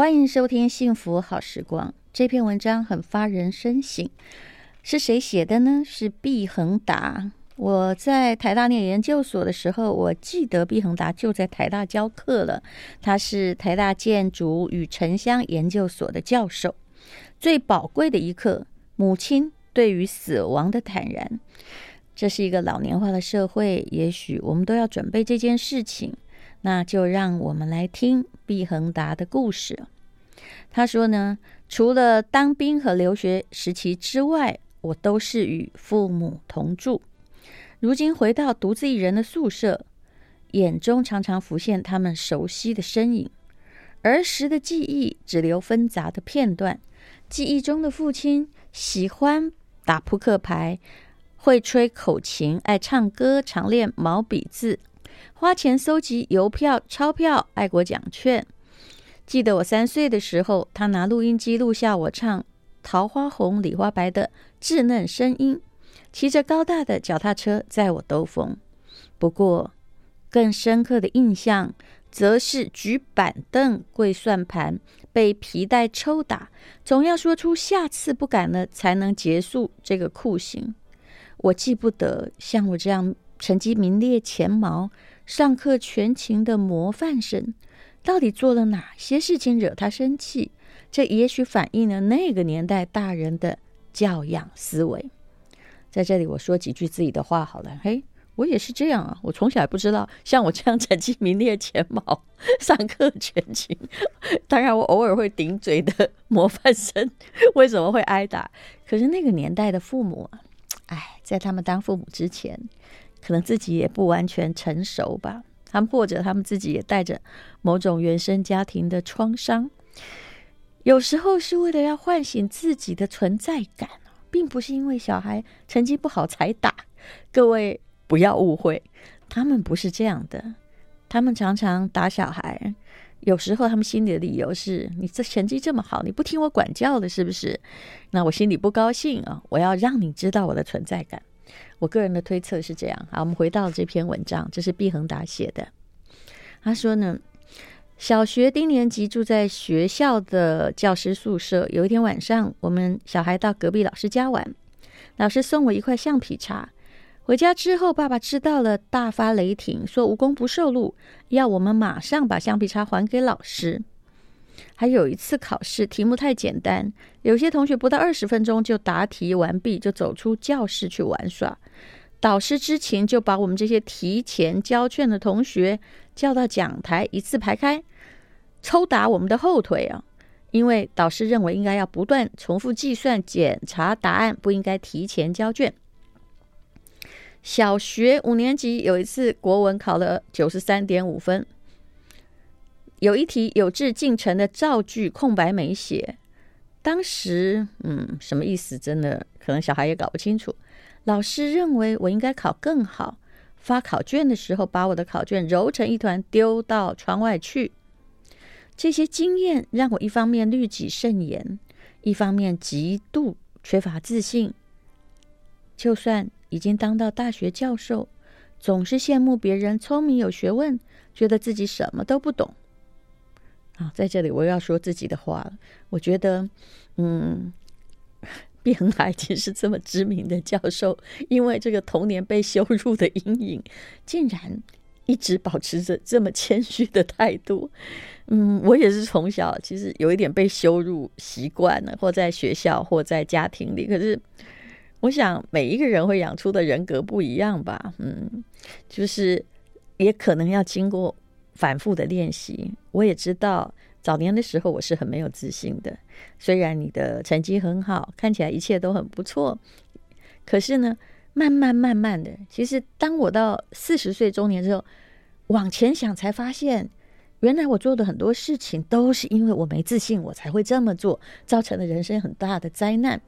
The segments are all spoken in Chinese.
欢迎收听《幸福好时光》。这篇文章很发人深省，是谁写的呢？是毕恒达。我在台大念研究所的时候，我记得毕恒达就在台大教课了。他是台大建筑与城乡研究所的教授。最宝贵的一课，母亲对于死亡的坦然。这是一个老年化的社会，也许我们都要准备这件事情。那就让我们来听毕恒达的故事。他说呢，除了当兵和留学时期之外，我都是与父母同住。如今回到独自一人的宿舍，眼中常常浮现他们熟悉的身影。儿时的记忆只留纷杂的片段。记忆中的父亲喜欢打扑克牌，会吹口琴，爱唱歌，常练毛笔字，花钱搜集邮票、钞票、爱国奖券。记得我三岁的时候，他拿录音机录下我唱《桃花红李花白》的稚嫩声音。骑着高大的脚踏车载我兜风，不过更深刻的印象，则是举板凳、跪算盘、被皮带抽打，总要说出下次不敢了才能结束这个酷刑。我记不得像我这样成绩名列前茅、上课全勤的模范生，到底做了哪些事情惹他生气？这也许反映了那个年代大人的教养思维。在这里，我说几句自己的话好了。嘿，我也是这样啊！我从小也不知道，像我这样成绩名列前茅、上课全勤，当然我偶尔会顶嘴的模范生，为什么会挨打？可是那个年代的父母，哎，在他们当父母之前，可能自己也不完全成熟吧。他们或者他们自己也带着某种原生家庭的创伤，有时候是为了要唤醒自己的存在感。并不是因为小孩成绩不好才打，各位不要误会，他们不是这样的。他们常常打小孩，有时候他们心里的理由是：你这成绩这么好，你不听我管教的，是不是？那我心里不高兴啊！我要让你知道我的存在感。我个人的推测是这样。好，我们回到这篇文章，这是毕恒达写的。他说呢。小学低年级住在学校的教师宿舍。有一天晚上，我们小孩到隔壁老师家玩，老师送我一块橡皮擦。回家之后，爸爸知道了，大发雷霆，说无功不受禄，要我们马上把橡皮擦还给老师。还有一次考试，题目太简单，有些同学不到二十分钟就答题完毕，就走出教室去玩耍。导师之前，就把我们这些提前交卷的同学叫到讲台，一字排开。抽打我们的后腿啊！因为导师认为应该要不断重复计算、检查答案，不应该提前交卷。小学五年级有一次国文考了九十三点五分，有一题有志进城的造句空白没写，当时嗯，什么意思？真的可能小孩也搞不清楚。老师认为我应该考更好，发考卷的时候把我的考卷揉成一团丢到窗外去。这些经验让我一方面律己慎言，一方面极度缺乏自信。就算已经当到大学教授，总是羡慕别人聪明有学问，觉得自己什么都不懂。啊，在这里我要说自己的话了。我觉得，嗯，毕恒达已经是这么知名的教授，因为这个童年被羞辱的阴影，竟然。一直保持着这么谦虚的态度，嗯，我也是从小其实有一点被羞辱习惯了，或在学校，或在家庭里。可是，我想每一个人会养出的人格不一样吧，嗯，就是也可能要经过反复的练习。我也知道早年的时候我是很没有自信的，虽然你的成绩很好，看起来一切都很不错，可是呢。慢慢慢慢的，其实当我到四十岁中年之后，往前想才发现，原来我做的很多事情都是因为我没自信，我才会这么做，造成了人生很大的灾难。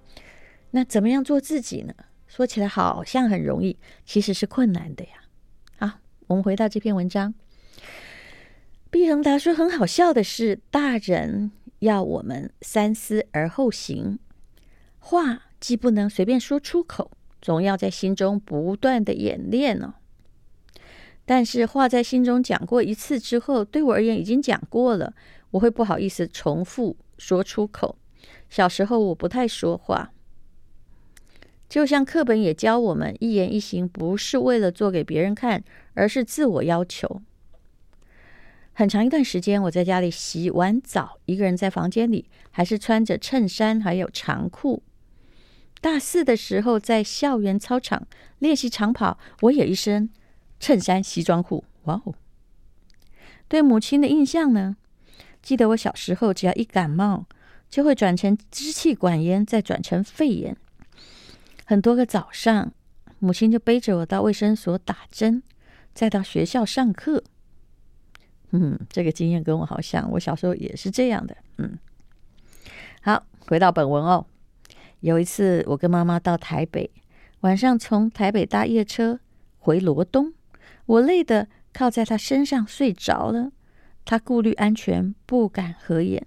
那怎么样做自己呢？说起来好像很容易，其实是困难的呀。好，我们回到这篇文章。毕恒达说，很好笑的是，大人要我们三思而后行，话既不能随便说出口。总要在心中不断的演练、哦。但是话在心中讲过一次之后，对我而言已经讲过了，我会不好意思重复说出口。小时候我不太说话，就像课本也教我们，一言一行不是为了做给别人看，而是自我要求。很长一段时间，我在家里洗完澡，一个人在房间里，还是穿着衬衫还有长裤。大四的时候，在校园操场练习长跑，我也一身衬衫西装裤。哇哦！对母亲的印象呢？记得我小时候，只要一感冒，就会转成支气管炎，再转成肺炎。很多个早上，母亲就背着我到卫生所打针，再到学校上课。嗯，这个经验跟我好像，我小时候也是这样的。嗯，好，回到本文哦。有一次，我跟妈妈到台北，晚上从台北搭夜车回罗东，我累得靠在她身上睡着了。她顾虑安全，不敢合眼。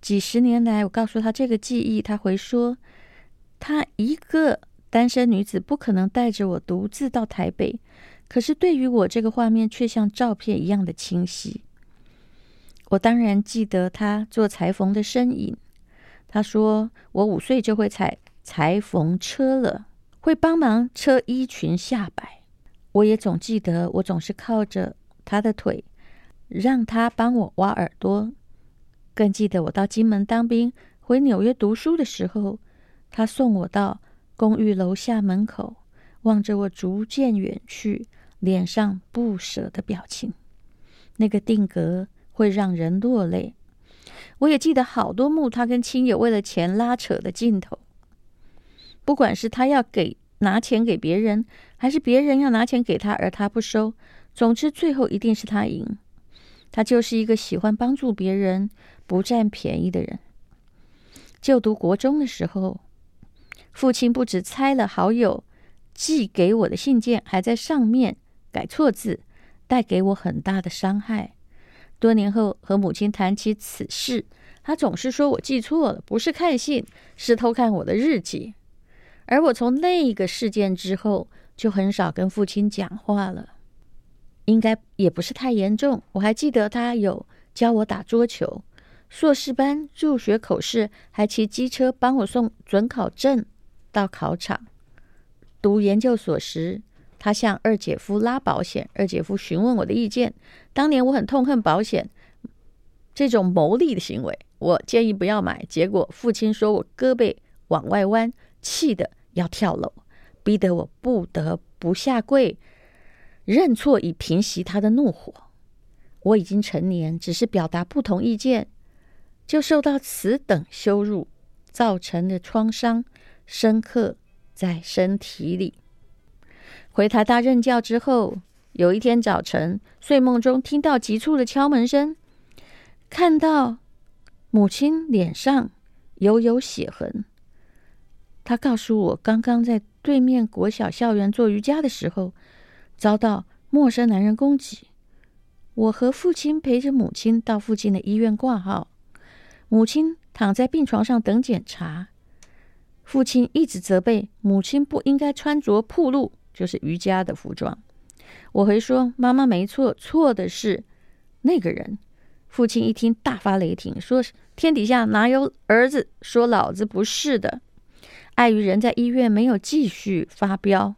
几十年来，我告诉她这个记忆，她回说，她一个单身女子不可能带着我独自到台北。可是对于我，这个画面却像照片一样的清晰。我当然记得他做裁缝的身影。他说我五岁就会踩裁缝车了，会帮忙车衣裙下摆。我也总记得，我总是靠着他的腿，让他帮我挖耳朵。更记得我到金门当兵，回纽约读书的时候，他送我到公寓楼下门口，望着我逐渐远去。脸上不舍的表情，那个定格会让人落泪。我也记得好多幕，他跟亲友为了钱拉扯的镜头。不管是他要给拿钱给别人，还是别人要拿钱给他而他不收，总之最后一定是他赢。他就是一个喜欢帮助别人、不占便宜的人。就读国中的时候，父亲不止拆了好友寄给我的信件，还在上面。改错字，带给我很大的伤害。多年后和母亲谈起此事，她总是说我记错了，不是看信，是偷看我的日记。而我从那个事件之后，就很少跟父亲讲话了。应该也不是太严重。我还记得他有教我打桌球，硕士班入学口试还骑机车帮我送准考证到考场。读研究所时，他向二姐夫拉保险，二姐夫询问我的意见。当年我很痛恨保险这种牟利的行为，我建议不要买。结果父亲说我胳膊往外弯，气得要跳楼，逼得我不得不下跪认错，以平息他的怒火。我已经成年，只是表达不同意见，就受到此等羞辱，造成的创伤深刻在身体里。回台大任教之后，有一天早晨，睡梦中听到急促的敲门声，看到母亲脸上有有血痕。他告诉我，刚刚在对面国小校园做瑜伽的时候，遭到陌生男人攻击。我和父亲陪着母亲到附近的医院挂号，母亲躺在病床上等检查。父亲一直责备母亲不应该穿着暴露。就是瑜伽的服装，我回说妈妈没错，错的是那个人。父亲一听大发雷霆，说天底下哪有儿子说老子不是的。碍于人在医院，没有继续发飙。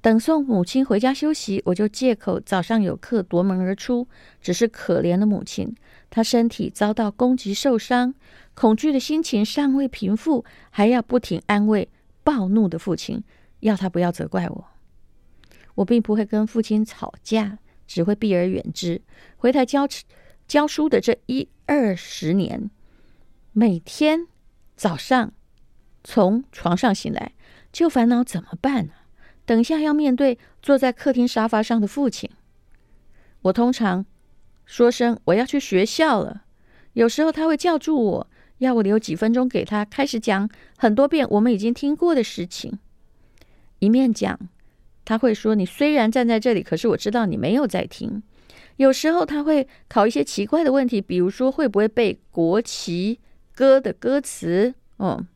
等送母亲回家休息，我就借口早上有课夺门而出。只是可怜的母亲，她身体遭到攻击受伤，恐惧的心情尚未平复，还要不停安慰暴怒的父亲。要他不要责怪我，我并不会跟父亲吵架，只会避而远之。回台教教书的这一二十年，每天早上从床上醒来，就烦恼怎么办呢？等下要面对坐在客厅沙发上的父亲，我通常说声我要去学校了。有时候他会叫住我，要我留几分钟给他，开始讲很多遍我们已经听过的事情。一面讲，他会说：“你虽然站在这里，可是我知道你没有在听。”有时候他会考一些奇怪的问题，比如说会不会背国旗歌的歌词？嗯，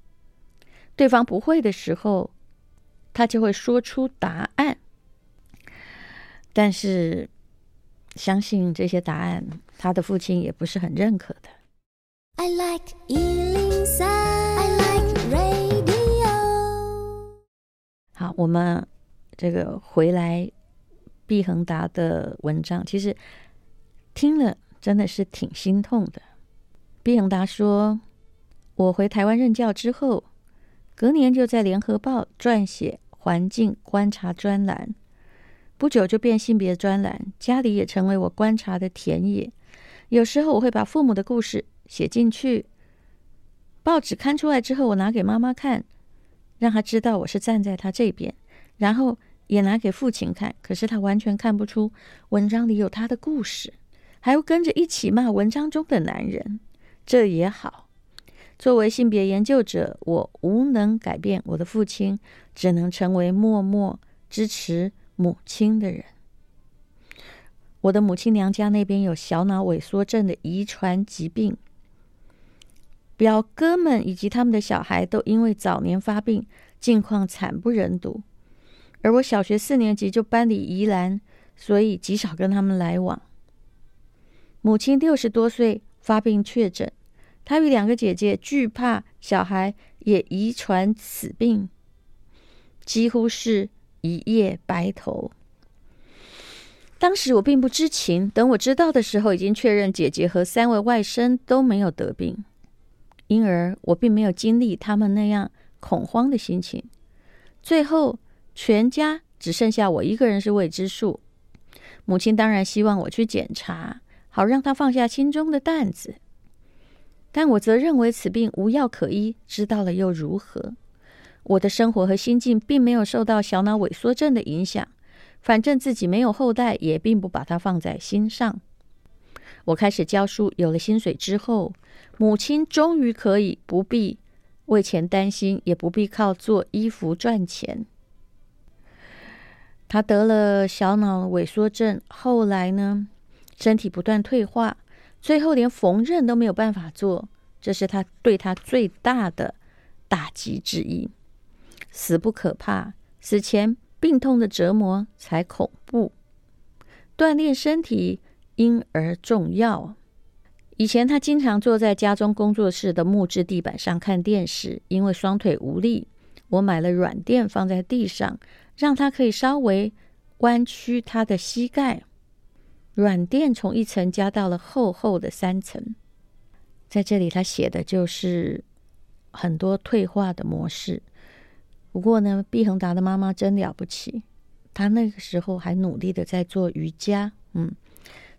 对方不会的时候，他就会说出答案。但是，相信这些答案他的父亲也不是很认可的。I like 103, 好，我们这个回来毕恒达的文章，其实听了真的是挺心痛的。毕恒达说：“我回台湾任教之后，隔年就在《联合报》撰写环境观察专栏，不久就变性别专栏，家里也成为我观察的田野。有时候我会把父母的故事写进去，报纸刊出来之后，我拿给妈妈看，让他知道我是站在他这边，然后也拿给父亲看，可是他完全看不出文章里有他的故事，还要跟着一起骂文章中的男人。”这也好，作为性别研究者，我无能改变我的父亲，只能成为默默支持母亲的人。我的母亲娘家那边有小脑萎缩症的遗传疾病，表哥们以及他们的小孩都因为早年发病，境况惨不忍睹。而我小学四年级就搬离宜兰，所以极少跟他们来往。母亲六十多岁。发病确诊，她与两个姐姐惧怕小孩也遗传此病，几乎是一夜白头。当时我并不知情，等我知道的时候，已经确认姐姐和三位外甥都没有得病，因而我并没有经历他们那样恐慌的心情。最后，全家只剩下我一个人是未知数。母亲当然希望我去检查。好让他放下心中的担子，但我则认为此病无药可医，知道了又如何？我的生活和心境并没有受到小脑萎缩症的影响，反正自己没有后代，也并不把它放在心上。我开始教书，有了薪水之后，母亲终于可以不必为钱担心，也不必靠做衣服赚钱。他得了小脑萎缩症，后来呢？身体不断退化，最后连缝纫都没有办法做，这是他对他最大的打击之一。死不可怕，死前病痛的折磨才恐怖。锻炼身体因而重要。以前他经常坐在家中工作室的木质地板上看电视，因为双腿无力，我买了软垫放在地上，让他可以稍微弯曲他的膝盖。软垫从一层加到了厚厚的三层，在这里他写的就是很多退化的模式。不过呢，毕恒达的妈妈真了不起，她那个时候还努力的在做瑜伽，嗯，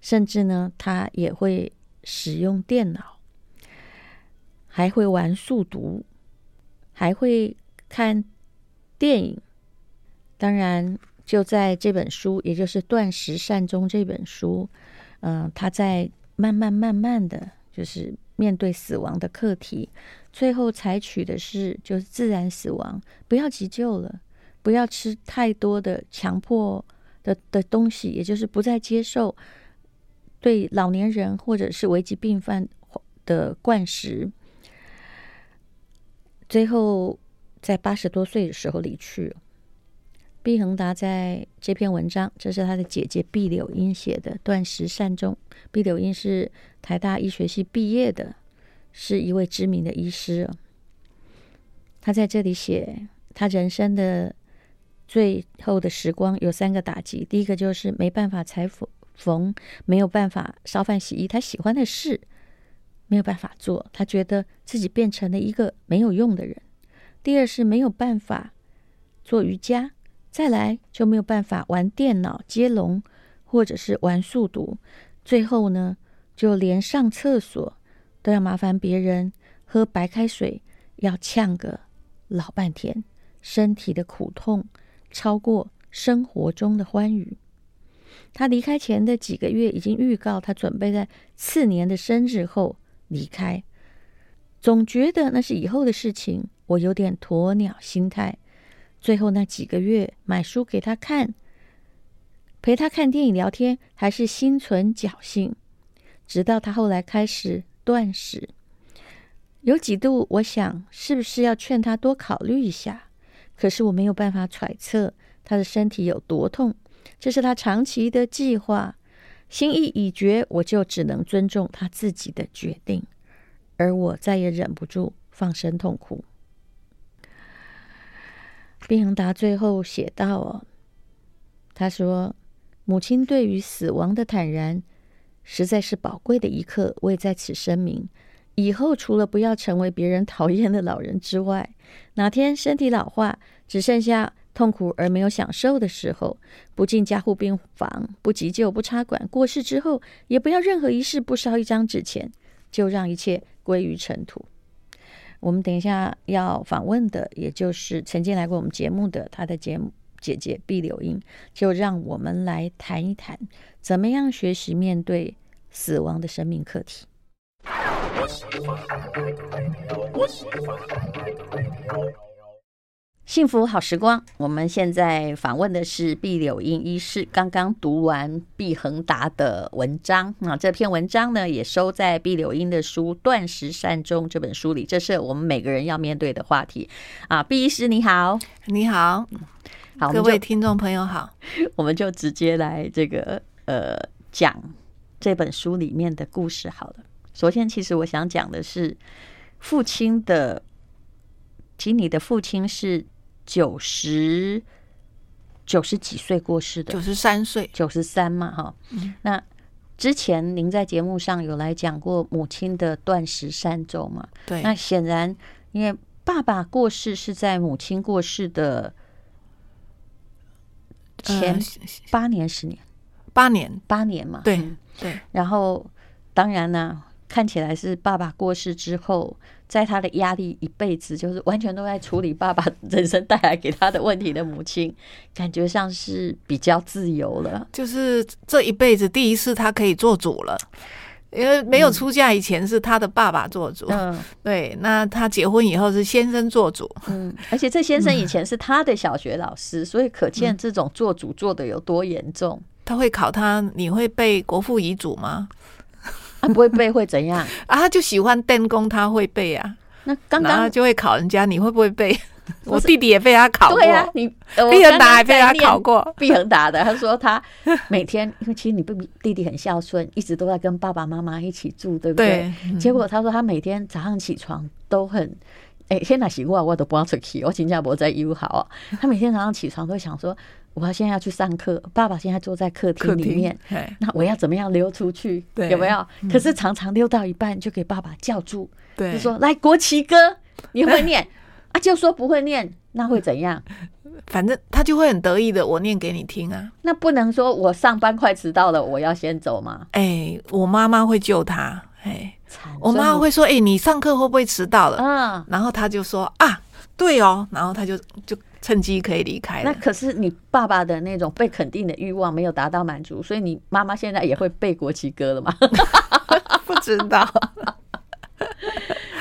甚至呢，她也会使用电脑，还会玩数读，还会看电影，当然。就在这本书，也就是《断食善终》这本书，嗯、呃，他在慢慢慢慢的就是面对死亡的课题，最后采取的是就是自然死亡，不要急救了，不要吃太多的强迫的的东西，也就是不再接受对老年人或者是危急病患的灌食，最后在八十多岁的时候离去了。毕恒达在这篇文章，这是他的姐姐毕柳英写的《断食善终》。毕柳英是台大医学系毕业的，是一位知名的医师。他在这里写，他人生的最后的时光有三个打击：第一个就是没办法裁缝，没有办法烧饭洗衣，他喜欢的事没有办法做，他觉得自己变成了一个没有用的人；第二是没有办法做瑜伽。再来就没有办法玩电脑接龙，或者是玩数独，最后呢，就连上厕所都要麻烦别人，喝白开水要呛个老半天，身体的苦痛超过生活中的欢愉。他离开前的几个月已经预告，他准备在次年的生日后离开，总觉得那是以后的事情，我有点鸵鸟心态。最后那几个月，买书给他看，陪他看电影、聊天，还是心存侥幸。直到他后来开始断食，有几度我想，是不是要劝他多考虑一下？可是我没有办法揣测他的身体有多痛，这是他长期的计划。心意已决，我就只能尊重他自己的决定，而我再也忍不住放声痛哭。毕恒达最后写道：“哦，他说，母亲对于死亡的坦然，实在是宝贵的一刻。我也在此声明，以后除了不要成为别人讨厌的老人之外，哪天身体老化，只剩下……”痛苦而没有享受的时候，不进加护病房，不急救，不插管。过世之后，也不要任何仪式，不烧一张纸钱，就让一切归于尘土。我们等一下要访问的，也就是曾经来过我们节目的他的节目姐姐毕柳英，就让我们来谈一谈，怎么样学习面对死亡的生命课题。幸福好时光，我们现在访问的是毕柳英医师。刚刚读完毕恒达的文章啊，这篇文章呢也收在毕柳英的书《断食善终》这本书里。这是我们每个人要面对的话题啊。毕医师你好，你好，好，各位听众朋友好，我们就直接来这个呃讲这本书里面的故事好了。首先，其实我想讲的是父亲的，其实你的父亲是。九十九十几岁过世的，九十三岁，九十三嘛，哈。嗯、那之前您在节目上有来讲过母亲的断食三周嘛？对。那显然，因为爸爸过世是在母亲过世的前八年、十年、八年、八年嘛。对对。然后，当然呢。看起来是爸爸过世之后，在他的压力一辈子就是完全都在处理爸爸人生带来给他的问题的母亲，感觉像是比较自由了。就是这一辈子第一次他可以做主了，因为没有出嫁以前是他的爸爸做主。嗯，对。那他结婚以后是先生做主。嗯，而且这先生以前是他的小学老师，所以可见这种做主做的有多严重。他会考他，你会背国父遗嘱吗？他不会背会怎样 啊？他就喜欢电工，他会背啊。那刚刚就会考人家，你会不会背？我弟弟也被他考过。对啊，你毕恒达也被他考过。毕恒达的，他说他 每天，因为其实你不弟弟很孝顺，一直都在跟爸爸妈妈一起住，对不对？结果他说他每天早上起床都很，哎，天哪，洗过我都不要出去，我新加坡在友好。他每天早上起床都想说。我现在要去上课，爸爸现在坐在客厅里面，那我要怎么样溜出去？对有没有？嗯、可是常常溜到一半就给爸爸叫住，对就说：“来国旗歌，你会念？” 啊，就说不会念，那会怎样？反正他就会很得意的，我念给你听啊。那不能说我上班快迟到了，我要先走吗？哎、欸，我妈妈会救他。哎，我妈妈会说：“哎、欸，你上课会不会迟到了？”嗯，然后他就说：“啊，对哦。”然后他就就。趁机可以离开。那可是你爸爸的那种被肯定的欲望没有达到满足，所以你妈妈现在也会背国旗歌了吗？不知道。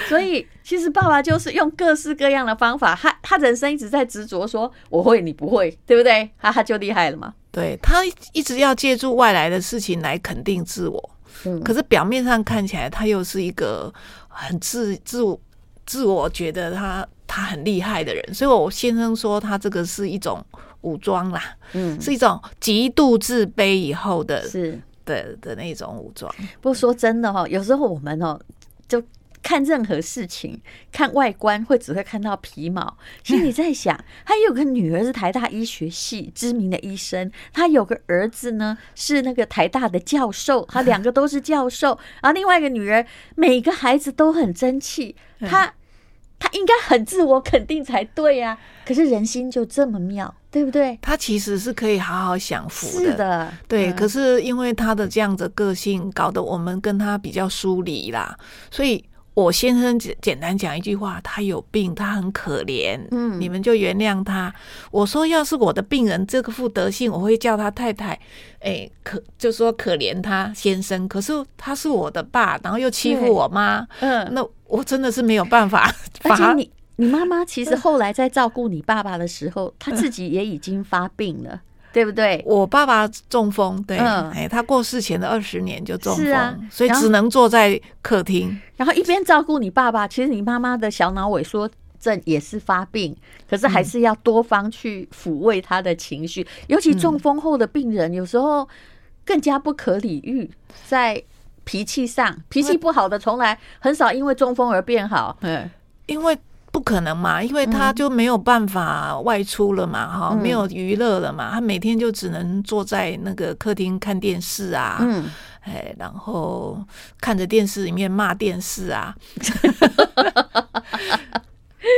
所以其实爸爸就是用各式各样的方法，他他人生一直在执着说我会你不会，对不对？他他就厉害了嘛。对，他一直要借助外来的事情来肯定自我，嗯，可是表面上看起来他又是一个很自自我自我觉得他。他很厉害的人，所以我先生说他这个是一种武装啦，嗯，是一种极度自卑以后的，是的的那种武装。不过说真的哈，有时候我们哦，就看任何事情，看外观会只会看到皮毛。心里在想，他有个女儿是台大医学系知名的医生，他有个儿子呢是那个台大的教授，他两个都是教授，然后另外一个女儿，每个孩子都很争气，他。他应该很自我肯定才对呀，可是人心就这么妙，对不对？他其实是可以好好享福的，是的，对。可是因为他的这样子个性，搞得我们跟他比较疏离啦。所以我先生简简单讲一句话：他有病，他很可怜，嗯，你们就原谅他。我说，要是我的病人这个副德性，我会叫他太太，哎，可就说可怜他先生。可是他是我的爸，然后又欺负我妈，嗯，那。我真的是没有办法。而且你你妈妈其实后来在照顾你爸爸的时候，她自己也已经发病了，对不对？我爸爸中风，对，哎，他过世前的二十年就中风，所以只能坐在客厅。然后一边照顾你爸爸，其实你妈妈的小脑萎缩症也是发病，可是还是要多方去抚慰他的情绪。尤其中风后的病人，有时候更加不可理喻，在脾气上，脾气不好的从来很少因为中风而变好。嗯，因为不可能嘛，因为他就没有办法外出了嘛，哈、嗯，没有娱乐了嘛，他每天就只能坐在那个客厅看电视啊，嗯，哎，然后看着电视里面骂电视啊。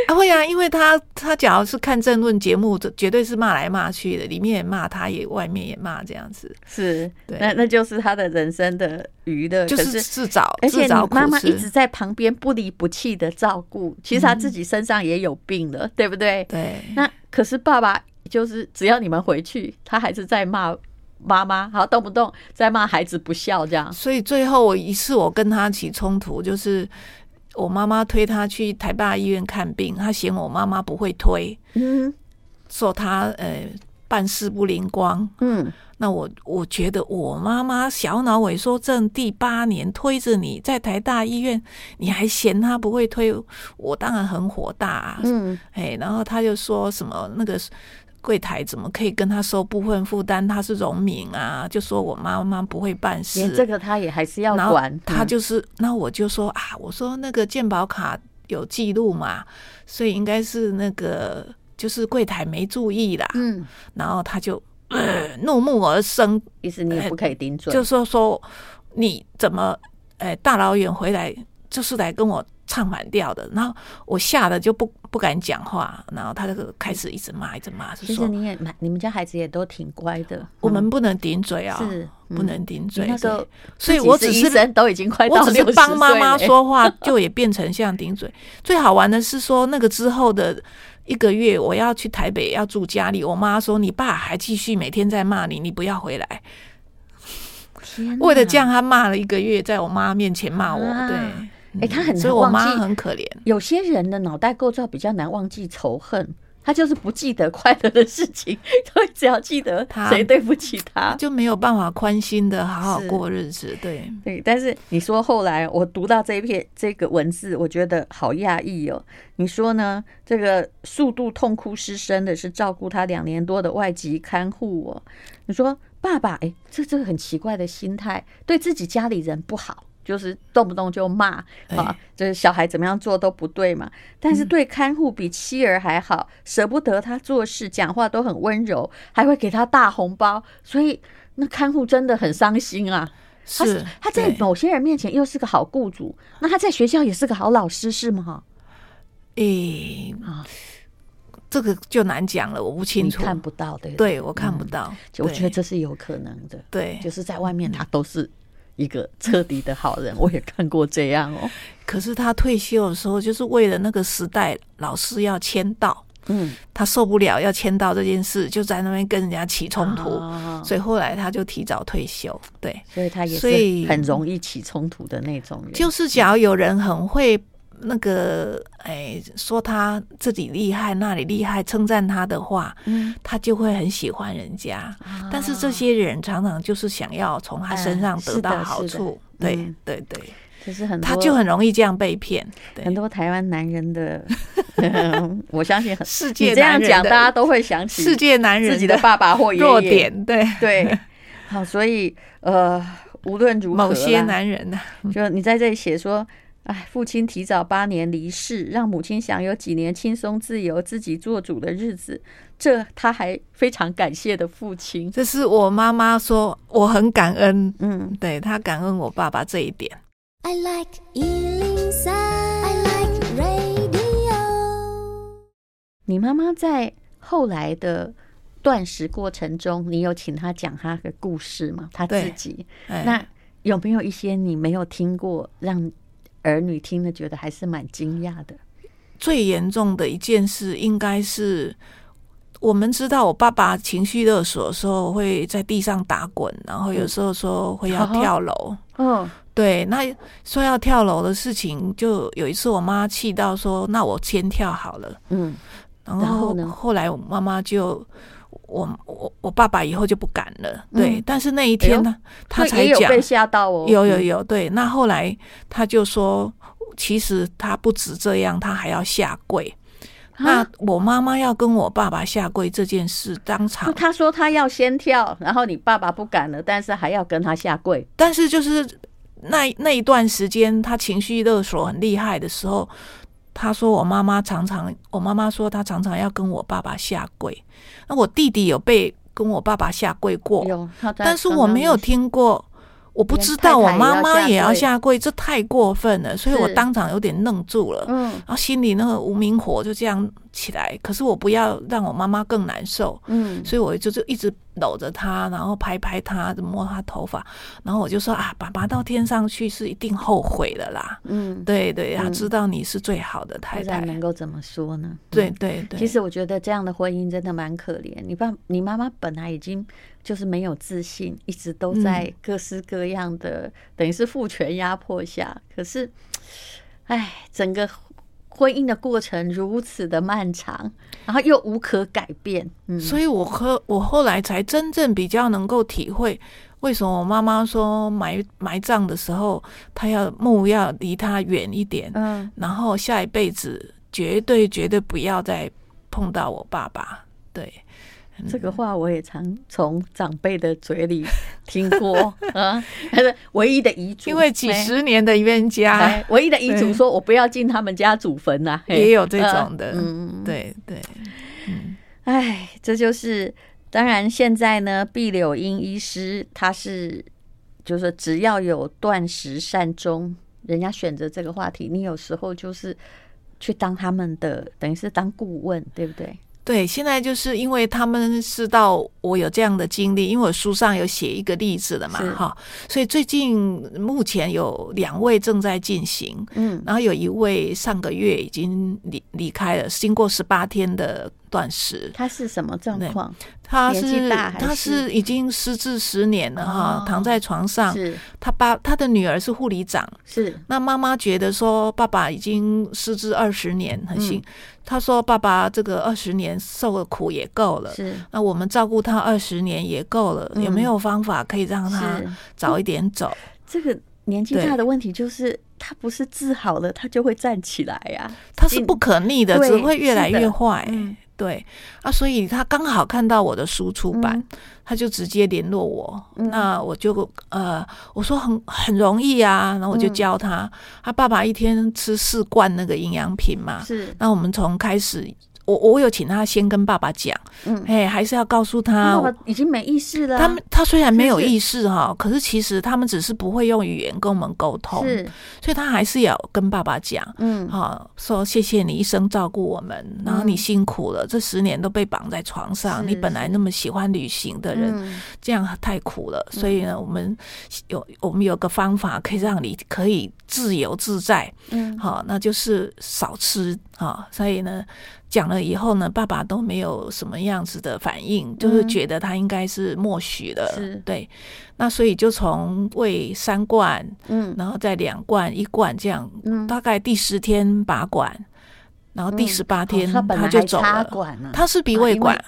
啊会啊，因为他他假如是看政论节目，这绝对是骂来骂去的，里面也骂，他也外面也骂，这样子是，对，那那就是他的人生的娱乐，就是自找，而且妈妈一直在旁边不离不弃的照顾，其实他自己身上也有病了，嗯、对不对？对。那可是爸爸就是只要你们回去，他还是在骂妈妈，好动不动在骂孩子不孝这样。所以最后我一次我跟他起冲突就是。我妈妈推他去台大医院看病，他嫌我妈妈不会推，嗯，说他呃办事不灵光，嗯，那我我觉得我妈妈小脑萎缩症第八年推着你在台大医院，你还嫌他不会推，我当然很火大啊，嗯，哎，然后他就说什么那个。柜台怎么可以跟他收部分负担？他是荣民啊，就说我妈妈不会办事，这个他也还是要管。他就是，那我就说啊，我说那个健保卡有记录嘛，所以应该是那个就是柜台没注意啦。嗯，然后他就、呃、怒目而生，意思你也不可以顶嘴，就说说你怎么哎大老远回来就是来跟我。唱反调的，然后我吓得就不不敢讲话，然后他就开始一直骂，一直骂，就说：“其实你也，你们家孩子也都挺乖的，我们不能顶嘴啊，是不能顶嘴。那个，所以我只是都已经快到我只是帮妈妈说话，就也变成像顶嘴。最好玩的是说，那个之后的一个月，我要去台北要住家里，我妈说：“你爸还继续每天在骂你，你不要回来。”为了这样，他骂了一个月，在我妈面前骂我，对。哎、欸，他很难忘记，所以我妈很可怜。有些人的脑袋构造比较难忘记仇恨，他就是不记得快乐的事情，他只要记得谁对不起他，他就没有办法宽心的好好过日子。对对，但是你说后来我读到这一篇这个文字，我觉得好讶异哦。你说呢？这个速度痛哭失声的是照顾他两年多的外籍看护哦。你说爸爸，哎，这这个很奇怪的心态，对自己家里人不好。就是动不动就骂啊，就是小孩怎么样做都不对嘛。但是对看护比妻儿还好，舍不得他做事，讲话都很温柔，还会给他大红包。所以那看护真的很伤心啊。是他在某些人面前又是个好雇主，那他在学校也是个好老师，是吗？诶啊，这个就难讲了，我不清楚，看不到的。对，我看不到，我觉得这是有可能的。对，就是在外面他都是。一个彻底的好人，我也看过这样哦。可是他退休的时候，就是为了那个时代老师要签到，嗯，他受不了要签到这件事，就在那边跟人家起冲突，所以后来他就提早退休。对，所以他也是很容易起冲突的那种人。就是只要有人很会。那个哎，说他自己厉害，那里厉害，称赞他的话，嗯，他就会很喜欢人家。啊、但是这些人常常就是想要从他身上得到好处，嗯、对、嗯、对对，就是很多他就很容易这样被骗。很多台湾男人的，我相信很世界男人这样讲，大家都会想起世界男人自己的爸爸或弱点，对。对。好，所以呃，无论如何，某些男人呢、啊，就你在这里写说。哎，父亲提早八年离世，让母亲享有几年轻松自由、自己做主的日子，这他还非常感谢的父亲。这是我妈妈说，我很感恩。嗯，对，他感恩我爸爸这一点。I like 103, I like radio。你妈妈在后来的断食过程中，你有请她讲她的故事吗？她自己，那有没有一些你没有听过让？儿女听了觉得还是蛮惊讶的。最严重的一件事，应该是我们知道，我爸爸情绪勒索的时候会在地上打滚，然后有时候说会要跳楼。嗯，对，那说要跳楼的事情，就有一次我妈气到说：“那我先跳好了。”嗯，然后呢，后来我妈妈就。我我我爸爸以后就不敢了，对。嗯、但是那一天呢，哎、他才讲被吓到哦，有有有，对。那后来他就说，其实他不止这样，他还要下跪。那我妈妈要跟我爸爸下跪这件事，当场他说他要先跳，然后你爸爸不敢了，但是还要跟他下跪。但是就是那那一段时间，他情绪勒索很厉害的时候，他说我妈妈常常，我妈妈说她常常要跟我爸爸下跪。那我弟弟有被跟我爸爸下跪过，但是我没有听过。我不知道，我妈妈也要下跪，这太过分了，所以我当场有点愣住了，嗯，然后心里那个无名火就这样起来。可是我不要让我妈妈更难受，嗯，所以我就是一直搂着她，然后拍拍她，摸她头发，然后我就说啊，爸爸到天上去是一定后悔的啦，嗯，对对，他知道你是最好的太太，能够怎么说呢？对对对，其实我觉得这样的婚姻真的蛮可怜。你爸你妈妈本来已经。就是没有自信，一直都在各式各样的，嗯、等于是父权压迫下。可是，哎，整个婚姻的过程如此的漫长，然后又无可改变。嗯，所以我和我后来才真正比较能够体会，为什么我妈妈说埋埋葬的时候，她要墓要离她远一点。嗯，然后下一辈子绝对绝对不要再碰到我爸爸。对。这个话我也常从长辈的嘴里听过 啊，他是唯一的遗嘱，因为几十年的冤家，唯一的遗嘱说我不要进他们家祖坟呐，也有这种的，嗯，对对，嗯，哎，这就是当然现在呢，毕柳英医师他是就是只要有断食善终，人家选择这个话题，你有时候就是去当他们的，等于是当顾问，对不对？对，现在就是因为他们知道我有这样的经历，因为我书上有写一个例子的嘛，哈，所以最近目前有两位正在进行，嗯，然后有一位上个月已经离离开了，经过十八天的断食。他是什么状况？他是他是已经失智十年了哈，躺在床上。是，他爸他的女儿是护理长，是。那妈妈觉得说爸爸已经失智二十年，很幸。他说：“爸爸这个二十年受的苦也够了，是。那我们照顾他二十年也够了，有没有方法可以让他早一点走？这个年纪大的问题就是，他不是治好了，他就会站起来呀。他是不可逆的，只会越来越坏。”对啊，所以他刚好看到我的书出版，嗯、他就直接联络我。嗯、那我就呃，我说很很容易啊，然后我就教他。嗯、他爸爸一天吃四罐那个营养品嘛，是。那我们从开始。我我有请他先跟爸爸讲，嗯，哎，还是要告诉他，爸爸已经没意识了。他们他虽然没有意识哈，可是其实他们只是不会用语言跟我们沟通，是，所以他还是要跟爸爸讲，嗯，好，说谢谢你一生照顾我们，然后你辛苦了，这十年都被绑在床上，你本来那么喜欢旅行的人，这样太苦了，所以呢，我们有我们有个方法可以让你可以自由自在，嗯，好，那就是少吃啊，所以呢。讲了以后呢，爸爸都没有什么样子的反应，嗯、就是觉得他应该是默许了，是对。那所以就从喂三罐，嗯，然后再两罐、一罐这样，嗯，大概第十天拔管，然后第十八天他就走了。他是鼻胃管，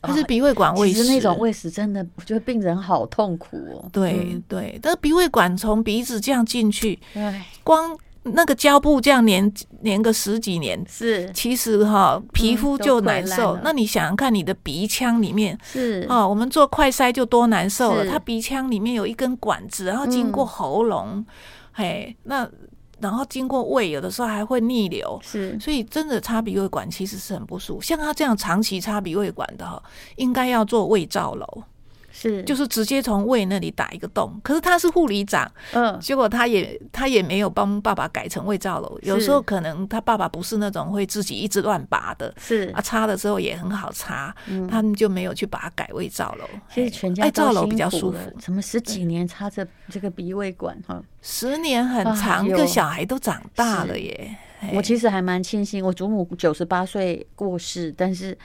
他是鼻胃管喂食。那种喂食真的，我觉得病人好痛苦哦。对、嗯、对，但是鼻胃管从鼻子这样进去，对，光。那个胶布这样粘粘个十几年，是其实哈皮肤就难受。嗯、那你想想看，你的鼻腔里面是哦，我们做快筛就多难受了。是它鼻腔里面有一根管子，然后经过喉咙，嗯、嘿，那然后经过胃，有的时候还会逆流。是，所以真的插鼻胃管其实是很不舒服。像他这样长期插鼻胃管的哈，应该要做胃造瘘。是，就是直接从胃那里打一个洞，可是他是护理长，嗯，结果他也他也没有帮爸爸改成胃造瘘。有时候可能他爸爸不是那种会自己一直乱拔的，是啊，插的时候也很好插，他们就没有去把它改胃造瘘。其实全家胃造瘘比较舒服，怎么十几年插着这个鼻胃管哈？十年很长，一个小孩都长大了耶。我其实还蛮庆幸，我祖母九十八岁过世，但是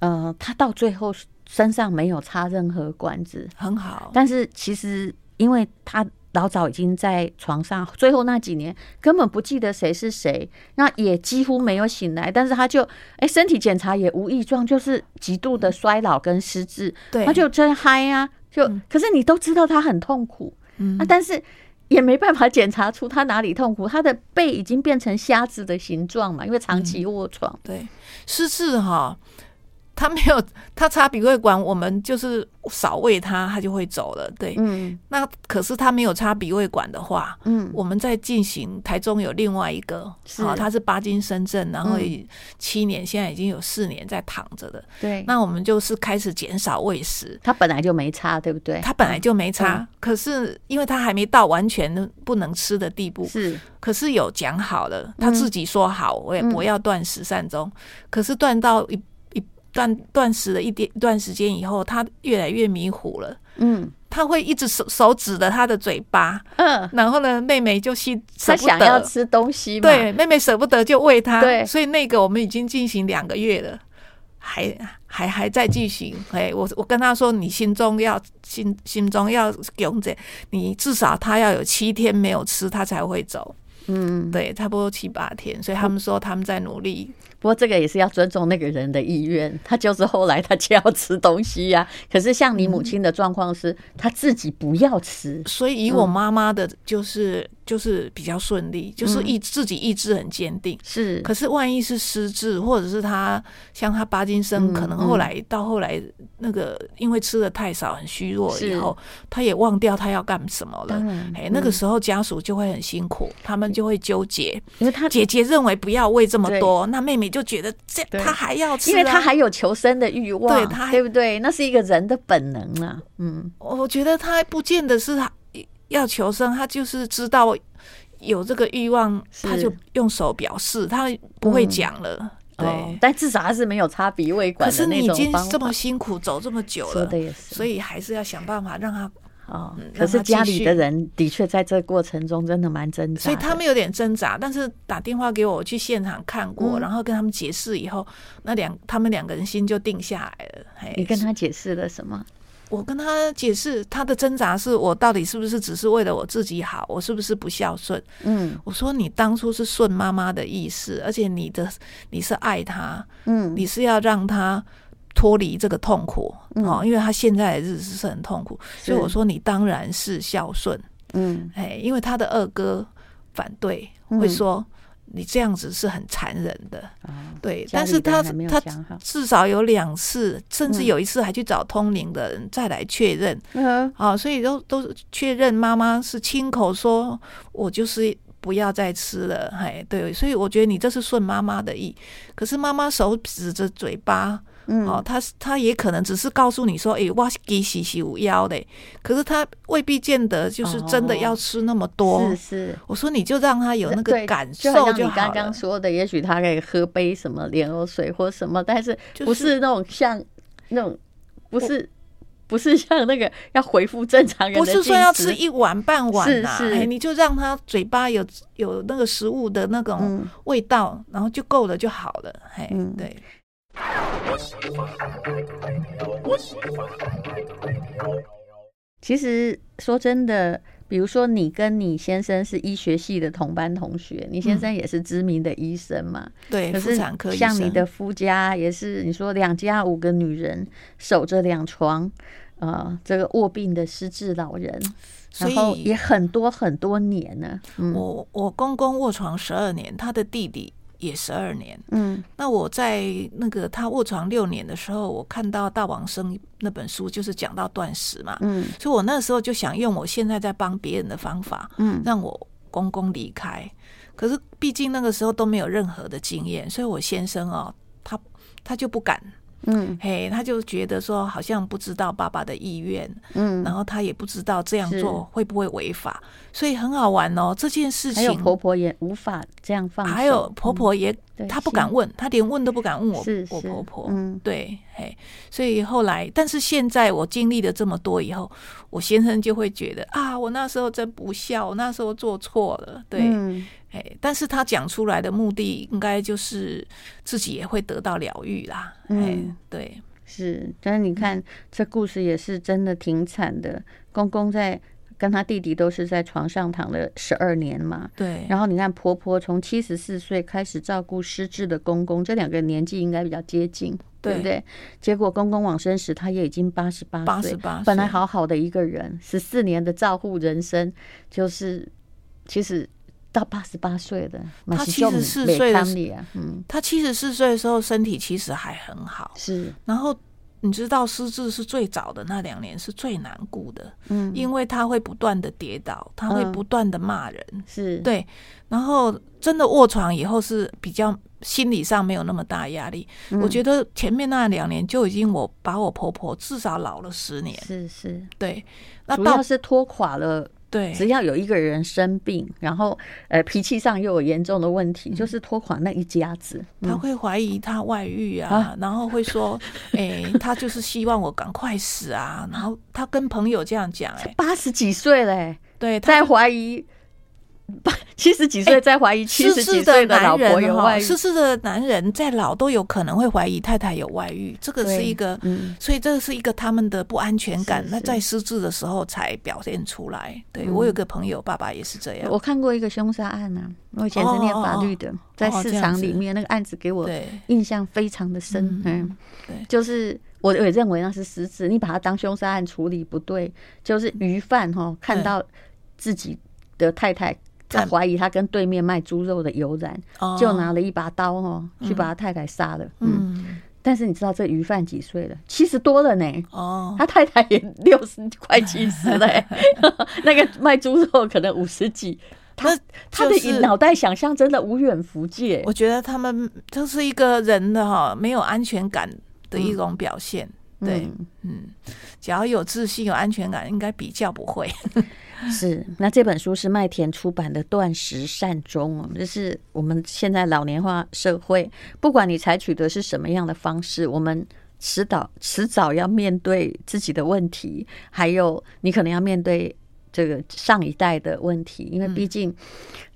呃，他到最后。身上没有插任何管子，很好。但是其实，因为他老早已经在床上，最后那几年根本不记得谁是谁，那也几乎没有醒来。但是他就哎、欸，身体检查也无异状，就是极度的衰老跟失智。对，他就真嗨啊！就、嗯、可是你都知道他很痛苦，嗯，啊，但是也没办法检查出他哪里痛苦，他的背已经变成瞎子的形状嘛，因为长期卧床。嗯、对，失智哈。他没有，他插鼻胃管，我们就是少喂他，他就会走了。对，嗯，那可是他没有插鼻胃管的话，嗯，我们在进行。台中有另外一个，是啊，他是巴金深圳，然后七年，现在已经有四年在躺着的。对，那我们就是开始减少喂食。他本来就没插，对不对？他本来就没插，嗯、可是因为他还没到完全不能吃的地步，是，可是有讲好了，他自己说好，我也不要断食善终，可是断到一。断断食了一点一段时间以后，他越来越迷糊了。嗯，他会一直手手指着他的嘴巴。嗯，然后呢，妹妹就心他想要吃东西嘛。对，妹妹舍不得就喂他。对，所以那个我们已经进行两个月了，还还还在进行。哎，我我跟他说，你心中要心心中要勇者，你至少他要有七天没有吃，他才会走。嗯，对，差不多七八天，所以他们说他们在努力。不过这个也是要尊重那个人的意愿，他就是后来他就要吃东西呀、啊。可是像你母亲的状况是，他自己不要吃，所以以我妈妈的就是。就是比较顺利，就是意自己意志很坚定。是，可是万一是失智，或者是他像他巴金森，可能后来到后来那个因为吃的太少很虚弱以后，他也忘掉他要干什么了。哎，那个时候家属就会很辛苦，他们就会纠结，因为他姐姐认为不要喂这么多，那妹妹就觉得这他还要吃，因为他还有求生的欲望，对他对不对？那是一个人的本能啊。嗯，我觉得他不见得是他。要求生，他就是知道有这个欲望，他就用手表示，他不会讲了。嗯、对、哦，但至少他是没有插鼻胃管。可是你已经这么辛苦走这么久了，所以还是要想办法让他。哦，可是家里的人的确在这过程中真的蛮挣扎，所以他们有点挣扎。但是打电话给我，我去现场看过，嗯、然后跟他们解释以后，那两他们两个人心就定下来了。你跟他解释了什么？我跟他解释，他的挣扎是我到底是不是只是为了我自己好，我是不是不孝顺？嗯，我说你当初是顺妈妈的意思，而且你的你是爱他，嗯，你是要让他脱离这个痛苦，哦，因为他现在的日子是很痛苦，所以我说你当然是孝顺，嗯，哎，因为他的二哥反对，会说。你这样子是很残忍的，哦、对。但是他他至少有两次，甚至有一次还去找通灵的人再来确认。嗯，啊，所以都都确认妈妈是亲口说，我就是不要再吃了。哎，对。所以我觉得你这是顺妈妈的意，可是妈妈手指着嘴巴。嗯，哦，他他也可能只是告诉你说，哎、欸，我其实是有要的，可是他未必见得就是真的要吃那么多。哦、是是，我说你就让他有那个感受就好了。就像你刚刚说的，也许他可以喝杯什么莲藕水或什么，但是不是那种像那种不是不是像那个要恢复正常人的，不是说要吃一碗半碗呐、啊，哎，你就让他嘴巴有有那个食物的那种味道，嗯、然后就够了就好了。哎，对。其实说真的，比如说你跟你先生是医学系的同班同学，你先生也是知名的医生嘛？对，妇产科医生。像你的夫家也是，你说两家五个女人守着两床，呃，这个卧病的失智老人，然后也很多很多年呢。嗯、我我公公卧床十二年，他的弟弟。也十二年，嗯，那我在那个他卧床六年的时候，我看到《大王生》那本书，就是讲到断食嘛，嗯，所以我那时候就想用我现在在帮别人的方法，嗯，让我公公离开。可是毕竟那个时候都没有任何的经验，所以我先生哦，他他就不敢。嗯，嘿，他就觉得说好像不知道爸爸的意愿，嗯，然后他也不知道这样做会不会违法，所以很好玩哦。这件事情，还有婆婆也无法这样放，还有婆婆也，她不敢问，他连问都不敢问我，我婆婆，嗯，对，嘿，所以后来，但是现在我经历了这么多以后，我先生就会觉得啊，我那时候真不孝，我那时候做错了，对。哎，但是他讲出来的目的，应该就是自己也会得到疗愈啦。嗯，对，是。但是你看，这故事也是真的挺惨的。公公在跟他弟弟都是在床上躺了十二年嘛。对。然后你看，婆婆从七十四岁开始照顾失智的公公，这两个年纪应该比较接近。对不对？结果公公往生时，她也已经八十八岁，八十八，本来好好的一个人，十四年的照护人生，就是其实到八十八岁的，他七十四岁的，嗯，他七十四岁的时候身体其实还很好，是，然后。你知道失智是最早的那两年是最难过的，嗯，因为他会不断的跌倒，他会不断的骂人，嗯、是对，然后真的卧床以后是比较心理上没有那么大压力，嗯。我觉得前面那两年就已经我把我婆婆至少老了十年，是是，对，那主要是拖垮了。对，只要有一个人生病，然后呃脾气上又有严重的问题，嗯、就是拖垮那一家子。他会怀疑他外遇啊，啊然后会说，哎、欸，他就是希望我赶快死啊。然后他跟朋友这样讲、欸，哎，八十几岁嘞，对，在怀疑。七十几岁在怀疑七十几岁的老婆有外遇，失智的男人再老都有可能会怀疑太太有外遇，这个是一个，嗯、所以这是一个他们的不安全感，那在失智的时候才表现出来。对、嗯、我有个朋友，爸爸也是这样。我看过一个凶杀案啊，我以前是念法律的，哦、在市场里面、哦、那个案子给我印象非常的深。嗯，嗯对，就是我也认为那是失智，你把他当凶杀案处理不对，就是鱼贩哈看到自己的太太。他怀疑他跟对面卖猪肉的有染，就拿了一把刀哦，去把他太太杀了。嗯，但是你知道这鱼贩几岁了？七十多了呢。哦，他太太也六十快七十了。那个卖猪肉可能五十几。他他的脑袋想象真的无远弗届。我觉得他们就是一个人的哈没有安全感的一种表现。对，嗯，只要有自信、有安全感，应该比较不会。是，那这本书是麦田出版的《断食善终》哦，就是我们现在老年化社会，不管你采取的是什么样的方式，我们迟早迟早要面对自己的问题，还有你可能要面对这个上一代的问题，因为毕竟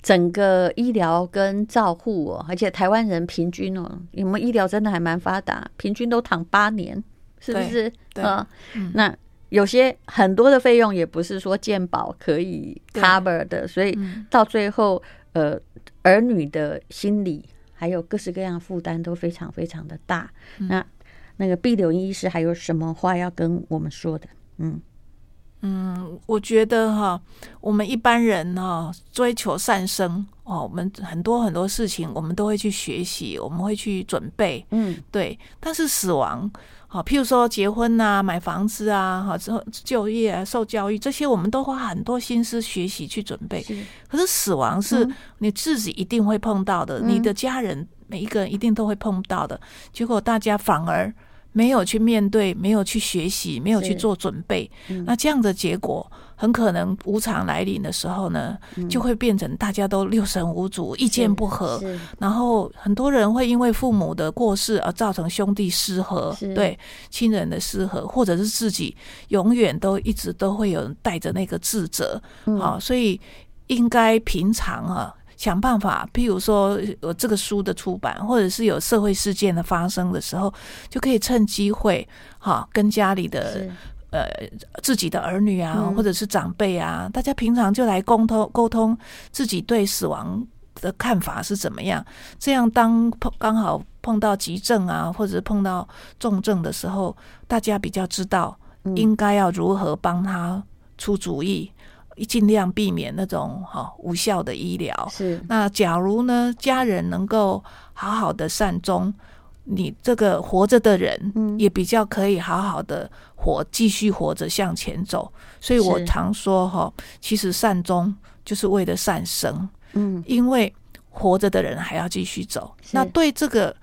整个医疗跟照护哦，而且台湾人平均哦，我们医疗真的还蛮发达，平均都躺八年，是不是？对，啊，那。有些很多的费用也不是说健保可以 cover 的，所以到最后，呃，儿女的心理还有各式各样的负担都非常非常的大。那那个毕柳英医师还有什么话要跟我们说的？嗯嗯，我觉得哈，我们一般人哈追求善生哦，我们很多很多事情我们都会去学习，我们会去准备，嗯，对。但是死亡。好，譬如说结婚啊、买房子啊、好之后就业啊、受教育这些，我们都花很多心思学习去准备。可是死亡是你自己一定会碰到的，嗯、你的家人每一个人一定都会碰到的。结果大家反而没有去面对，没有去学习，没有去做准备，那这样的结果。很可能无常来临的时候呢，就会变成大家都六神无主、意见不合，然后很多人会因为父母的过世而造成兄弟失和，对亲人的失和，或者是自己永远都一直都会有人带着那个自责。好，所以应该平常啊，想办法，譬如说有这个书的出版，或者是有社会事件的发生的时候，就可以趁机会哈，跟家里的。呃，自己的儿女啊，或者是长辈啊，大家平常就来沟通沟通自己对死亡的看法是怎么样。这样当碰刚好碰到急症啊，或者碰到重症的时候，大家比较知道应该要如何帮他出主意，尽量避免那种哈无效的医疗。是。那假如呢，家人能够好好的善终。你这个活着的人，也比较可以好好的活，继续活着向前走。所以我常说哈，其实善终就是为了善生。嗯，因为活着的人还要继续走。那对这个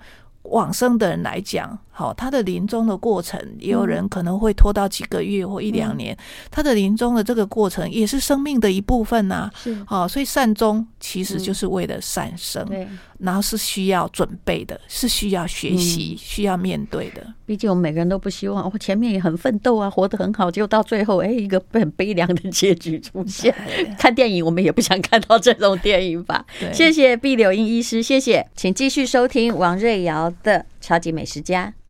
往生的人来讲，好，他的临终的过程，也有人可能会拖到几个月或一两年。他的临终的这个过程，也是生命的一部分呐。是，好，所以善终其实就是为了善生。对。然后是需要准备的，是需要学习、嗯、需要面对的。毕竟我们每个人都不希望，我前面也很奋斗啊，活得很好，就到最后，哎，一个很悲凉的结局出现。看电影，我们也不想看到这种电影吧？谢谢毕柳英医师，谢谢，请继续收听王瑞瑶的《超级美食家》。